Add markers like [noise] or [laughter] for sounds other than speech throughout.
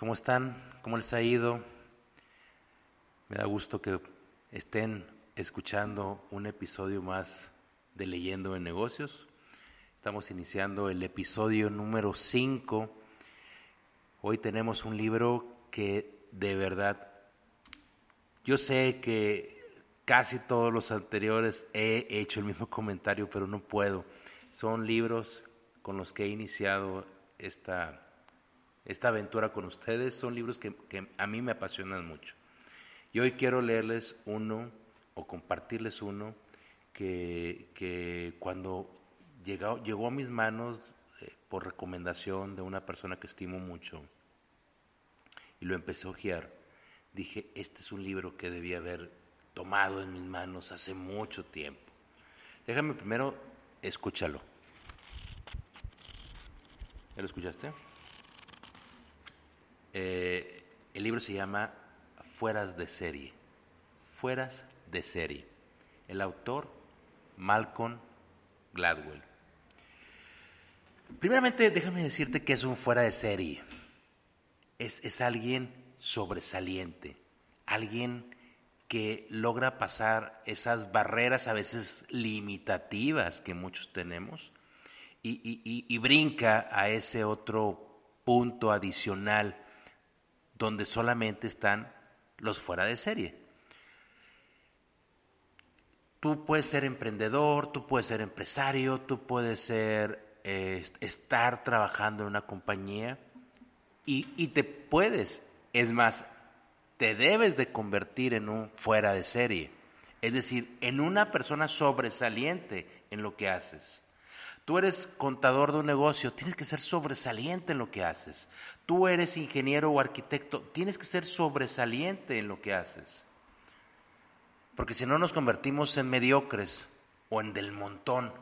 ¿Cómo están? ¿Cómo les ha ido? Me da gusto que estén escuchando un episodio más de Leyendo en Negocios. Estamos iniciando el episodio número 5. Hoy tenemos un libro que de verdad, yo sé que casi todos los anteriores he hecho el mismo [laughs] comentario, pero no puedo. Son libros con los que he iniciado esta esta aventura con ustedes. Son libros que, a mí me apasionan mucho. Y hoy quiero leerles uno o compartirles uno que, cuando llegó, llegó a mis manos eh, por recomendación de una persona que estimo mucho y lo empecé a ojear, dije, este es un libro que debía haber tomado en mis manos hace mucho tiempo. Déjame primero, escúchalo. ¿Ya lo escuchaste? Eh, el libro se llama Fueras de serie. Fueras de serie. El autor, Malcolm Gladwell. Primeramente, déjame decirte que es un fuera de serie. Es, es alguien sobresaliente, alguien que logra pasar esas barreras a veces limitativas que muchos tenemos y, y brinca a ese otro punto adicional donde solamente están los fuera de serie. Tú puedes ser emprendedor, tú puedes ser empresario, tú puedes ser, eh, estar trabajando en una compañía y, y te puedes, es más, te debes de convertir en un fuera de serie, es decir, en una persona sobresaliente en lo que haces. Tú eres contador de un negocio, tienes que ser sobresaliente en lo que haces. Tú eres ingeniero o arquitecto, tienes que ser sobresaliente en lo que haces. Porque si no nos convertimos en mediocres o en del montón.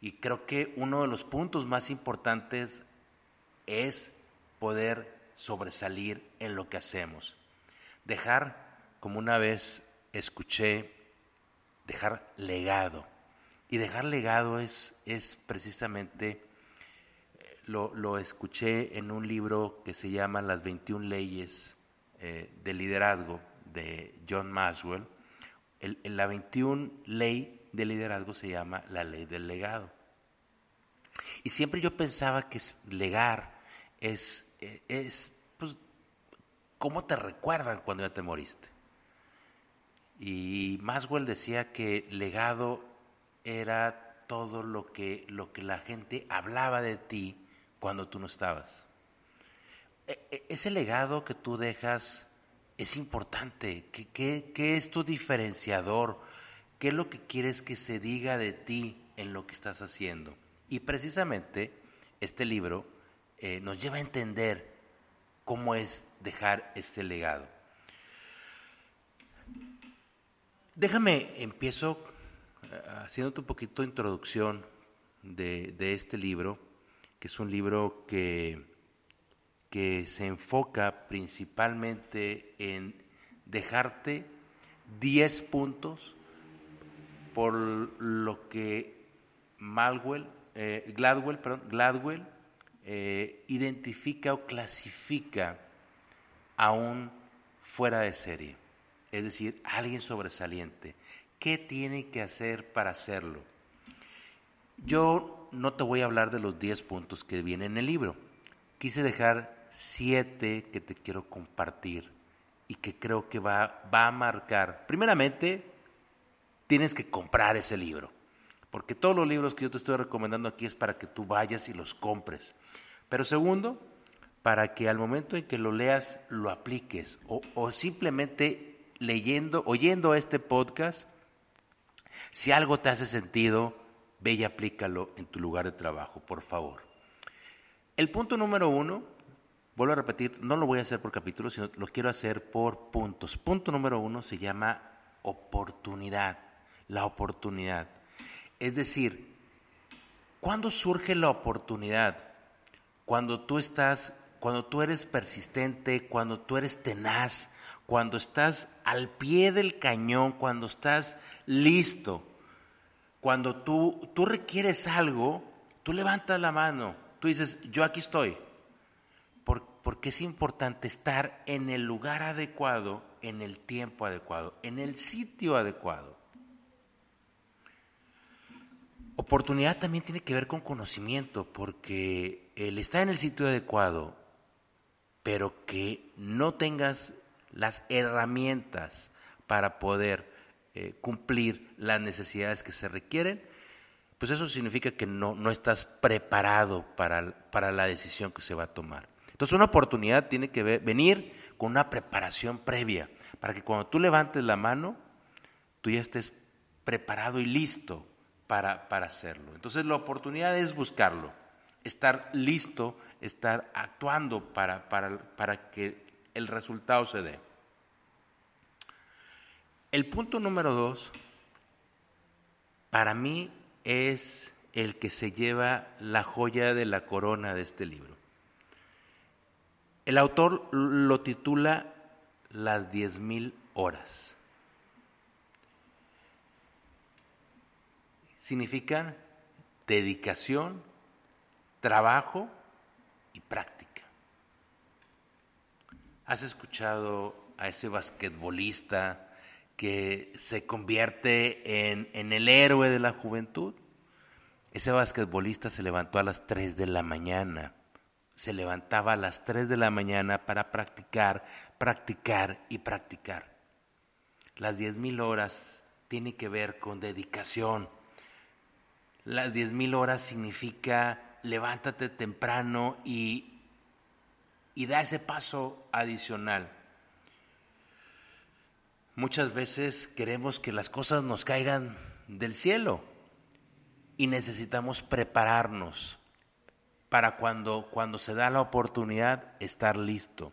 Y creo que uno de los puntos más importantes es poder sobresalir en lo que hacemos. Dejar, como una vez escuché, dejar legado. Y dejar legado es, es precisamente, eh, lo, escuché en un libro que se llama Las 21 leyes eh, de liderazgo de John Maxwell. El, la 21 ley de liderazgo se llama la ley del legado. Y siempre yo pensaba que legar es, eh, es pues, cómo te recuerdan cuando ya te moriste. Y Maxwell decía que legado era todo lo que, lo que la gente hablaba de ti cuando tú no estabas. E, e, ese legado que tú dejas es importante. ¿Qué, qué, es tu diferenciador? ¿Qué es lo que quieres que se diga de ti en lo que estás haciendo? Y precisamente este libro eh, nos lleva a entender cómo es dejar este legado. Déjame, empiezo haciéndote un poquito de introducción de, este libro, que es un libro que, que se enfoca principalmente en dejarte 10 puntos por lo que Malwell, eh, Gladwell, perdón, Gladwell eh, identifica o clasifica a un fuera de serie, es decir, alguien sobresaliente. ¿Qué tiene que hacer para hacerlo? Yo no te voy a hablar de los 10 puntos que vienen en el libro. Quise dejar 7 que te quiero compartir y que creo que va, va a marcar. Primeramente, tienes que comprar ese libro, porque todos los libros que yo te estoy recomendando aquí es para que tú vayas y los compres. Pero segundo, para que al momento en que lo leas lo apliques o, o simplemente leyendo, oyendo este podcast, si algo te hace sentido, ve y aplícalo en tu lugar de trabajo, por favor. El punto número uno, vuelvo a repetir, no lo voy a hacer por capítulos, sino lo quiero hacer por puntos. Punto número uno se llama oportunidad, la oportunidad. Es decir, ¿cuándo surge la oportunidad? Cuando tú estás, cuando tú eres persistente, cuando tú eres tenaz, cuando estás al pie del cañón, cuando estás listo, cuando tú, tú requieres algo, tú levantas la mano, tú dices, yo aquí estoy. porque es importante estar en el lugar adecuado, en el tiempo adecuado, en el sitio adecuado. Oportunidad también tiene que ver con conocimiento, porque el estar en el sitio adecuado, pero que no tengas las herramientas para poder eh, cumplir las necesidades que se requieren, pues eso significa que no, no estás preparado para, para, la decisión que se va a tomar. Entonces una oportunidad tiene que venir con una preparación previa, para que cuando tú levantes la mano, tú ya estés preparado y listo para, para hacerlo. Entonces la oportunidad es buscarlo, estar listo, estar actuando para, para, para que el resultado se dé. El punto número dos, para mí, es el que se lleva la joya de la corona de este libro. El autor lo titula Las diez mil horas. Significan dedicación, trabajo y práctica. ¿Has escuchado a ese basquetbolista que se convierte en, en, el héroe de la juventud. Ese basquetbolista se levantó a las 3 de la mañana. Se levantaba a las 3 de la mañana para practicar, practicar y practicar. Las 10.000 horas tiene que ver con dedicación. Las 10.000 horas significa levántate temprano y, y da ese paso adicional. Muchas veces queremos que las cosas nos caigan del cielo y necesitamos prepararnos para cuando, cuando se da la oportunidad estar listo.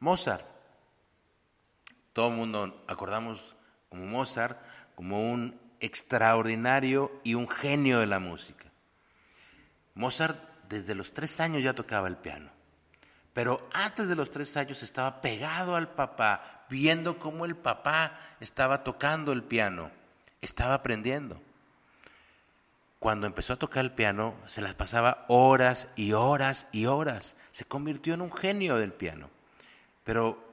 Mozart, todo el mundo acordamos como Mozart como un extraordinario y un genio de la música. Mozart desde los tres años ya tocaba el piano. Pero antes de los tres años estaba pegado al papá, viendo cómo el papá estaba tocando el piano, estaba aprendiendo. Cuando empezó a tocar el piano, se las pasaba horas y horas y horas. Se convirtió en un genio del piano. Pero,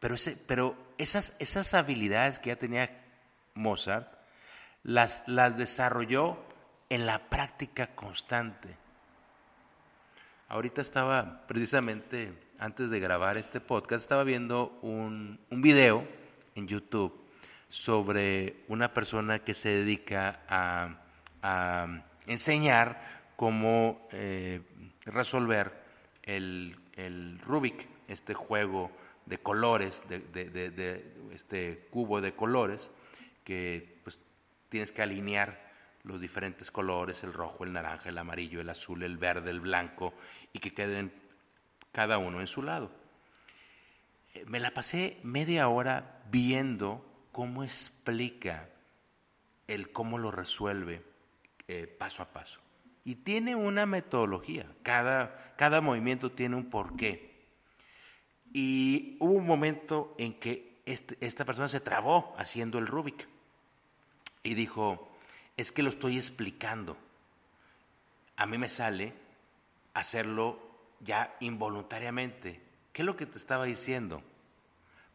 pero, ese, pero esas, esas habilidades que ya tenía Mozart, las, las desarrolló en la práctica constante. Ahorita estaba, precisamente antes de grabar este podcast, estaba viendo un, un video en YouTube sobre una persona que se dedica a, a enseñar cómo eh, resolver el, el, Rubik, este juego de colores, de, de, de, de, este cubo de colores, que pues, tienes que alinear los diferentes colores, el rojo, el naranja, el amarillo, el azul, el verde, el blanco, y que queden cada uno en su lado. Eh, me la pasé media hora viendo cómo explica el cómo lo resuelve eh, paso a paso. Y tiene una metodología, cada, cada movimiento tiene un porqué. Y hubo un momento en que este, esta persona se trabó haciendo el Rubik y dijo, es que lo estoy explicando. A mí me sale hacerlo ya involuntariamente. ¿Qué es lo que te estaba diciendo?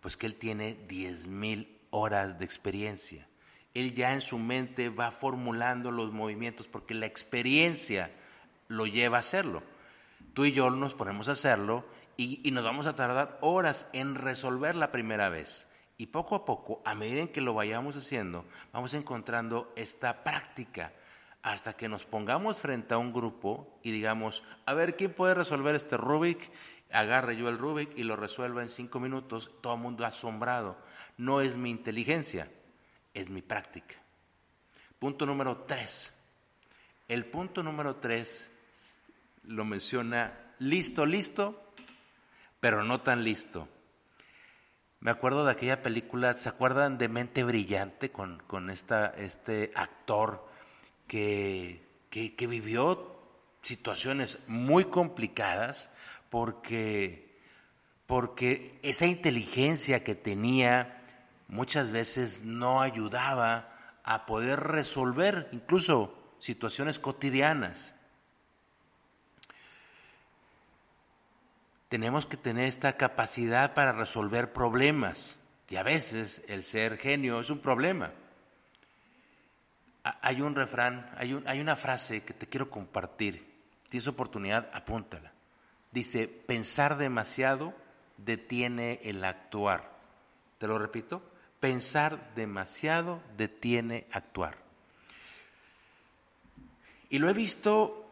Pues que él tiene 10 mil horas de experiencia. Él ya en su mente va formulando los movimientos porque la experiencia lo lleva a hacerlo. Tú y yo nos ponemos a hacerlo y, y nos vamos a tardar horas en resolver la primera vez. Y poco a poco, a medida en que lo vayamos haciendo, vamos encontrando esta práctica hasta que nos pongamos frente a un grupo y digamos, a ver, ¿quién puede resolver este Rubik? Agarre yo el Rubik y lo resuelva en cinco minutos, todo el mundo asombrado. No es mi inteligencia, es mi práctica. Punto número tres. El punto número tres lo menciona listo, listo, pero no tan listo. Me acuerdo de aquella película, ¿se acuerdan de Mente Brillante con, con esta, este actor que, que, vivió situaciones muy complicadas porque, porque esa inteligencia que tenía muchas veces no ayudaba a poder resolver incluso situaciones cotidianas. Tenemos que tener esta capacidad para resolver problemas. Y a veces el ser genio es un problema. Hay un refrán, hay, una frase que te quiero compartir. Tienes oportunidad, apúntala. Dice, pensar demasiado detiene el actuar. Te lo repito, pensar demasiado detiene actuar. Y lo he visto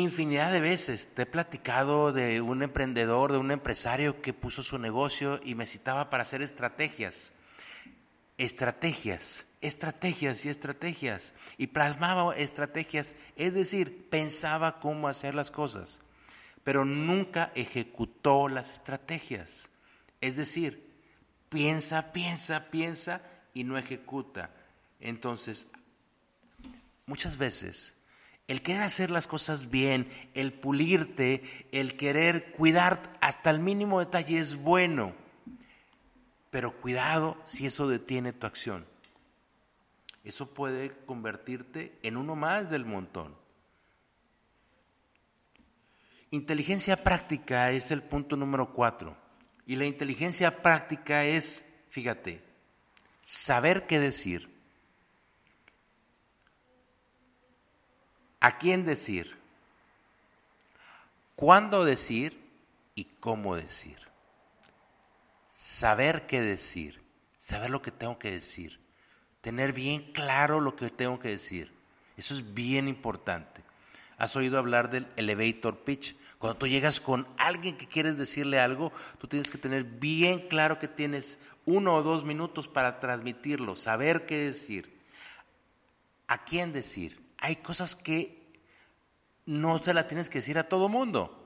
infinidad de veces. Te he platicado de un emprendedor, de un empresario que puso su negocio y me citaba para hacer estrategias. Estrategias, estrategias y estrategias. Y plasmaba estrategias, es decir, pensaba cómo hacer las cosas, pero nunca ejecutó las estrategias. Es decir, piensa, piensa, piensa y no ejecuta. Entonces, muchas veces el querer hacer las cosas bien, el pulirte, el querer cuidar hasta el mínimo detalle es bueno, pero cuidado si eso detiene tu acción. Eso puede convertirte en uno más del montón. Inteligencia práctica es el punto número cuatro. Y la inteligencia práctica es, fíjate, saber qué decir, a quién decir, cuándo decir y cómo decir. Saber qué decir, saber lo que tengo que decir, tener bien claro lo que tengo que decir. Eso es bien importante. ¿Has oído hablar del elevator pitch? Cuando tú llegas con alguien que quieres decirle algo, tú tienes que tener bien claro que tienes uno o dos minutos para transmitirlo, saber qué decir, a quién decir, hay cosas que no se la tienes que decir a todo mundo.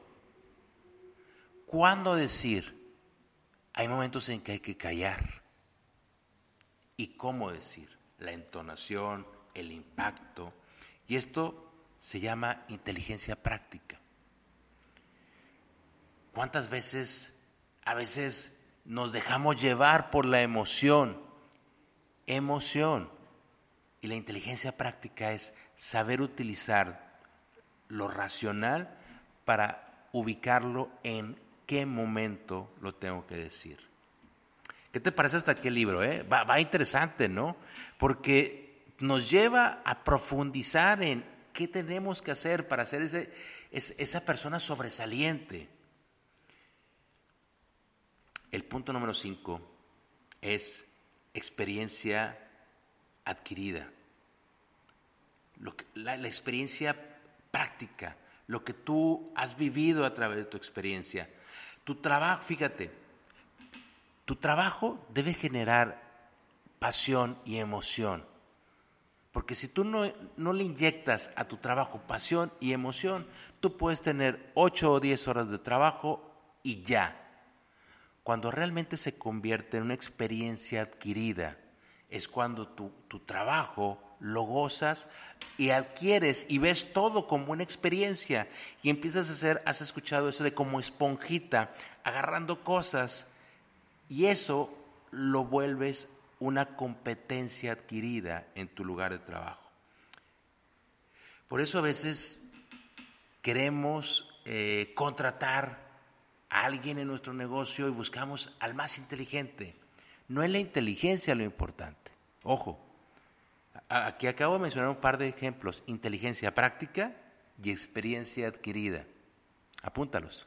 ¿Cuándo decir? Hay momentos en que hay que callar. ¿Y cómo decir? La entonación, el impacto. Y esto se llama inteligencia práctica. ¿Cuántas veces, a veces nos dejamos llevar por la emoción? Emoción. Y la inteligencia práctica es saber utilizar lo racional para ubicarlo en qué momento lo tengo que decir. ¿Qué te parece hasta el libro? Eh? Va, interesante, ¿no? Porque nos lleva a profundizar en qué tenemos que hacer para ser ese, esa persona sobresaliente. El punto número cinco es experiencia adquirida. la, la, experiencia práctica, lo que tú has vivido a través de tu experiencia. Tu trabajo, fíjate, tu trabajo debe generar pasión y emoción. Porque si tú no, no, le inyectas a tu trabajo pasión y emoción, tú puedes tener 8 o 10 horas de trabajo y ya. Cuando realmente se convierte en una experiencia adquirida, es cuando tu, tu trabajo lo gozas y adquieres y ves todo como una experiencia y empiezas a hacer, has escuchado eso de como esponjita, agarrando cosas y eso lo vuelves una competencia adquirida en tu lugar de trabajo. Por eso a veces queremos eh, contratar a alguien en nuestro negocio y buscamos al más inteligente. No es la inteligencia lo importante. Ojo, Aquí acabo de mencionar un par de ejemplos, inteligencia práctica y experiencia adquirida. Apúntalos.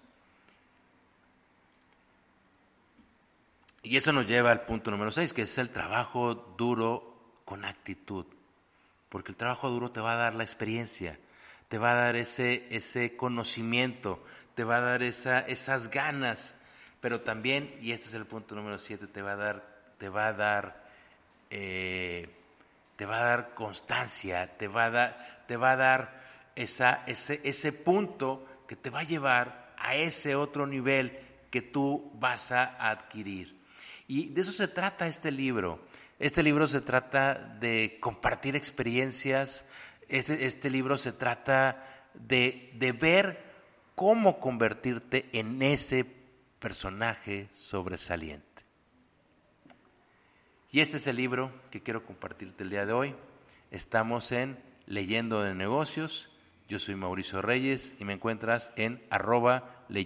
Y eso nos lleva al punto número 6, que es el trabajo duro con actitud. Porque el trabajo duro te va a dar la experiencia, te va a dar ese, ese conocimiento, te va a dar esa, esas ganas, pero también, y este es el punto número 7, te va a dar, te va a dar eh, te va a dar constancia, te va a dar, te va a dar ese, ese punto que te va a llevar a ese otro nivel que tú vas a adquirir. Y de eso se trata este libro. Este libro se trata de compartir experiencias, este, este libro se trata de, de ver cómo convertirte en ese personaje sobresaliente. Y este es el libro que quiero compartirte el día de hoy. Estamos en Leyendo de Negocios. Yo soy Mauricio Reyes y me encuentras en arroba leyendo.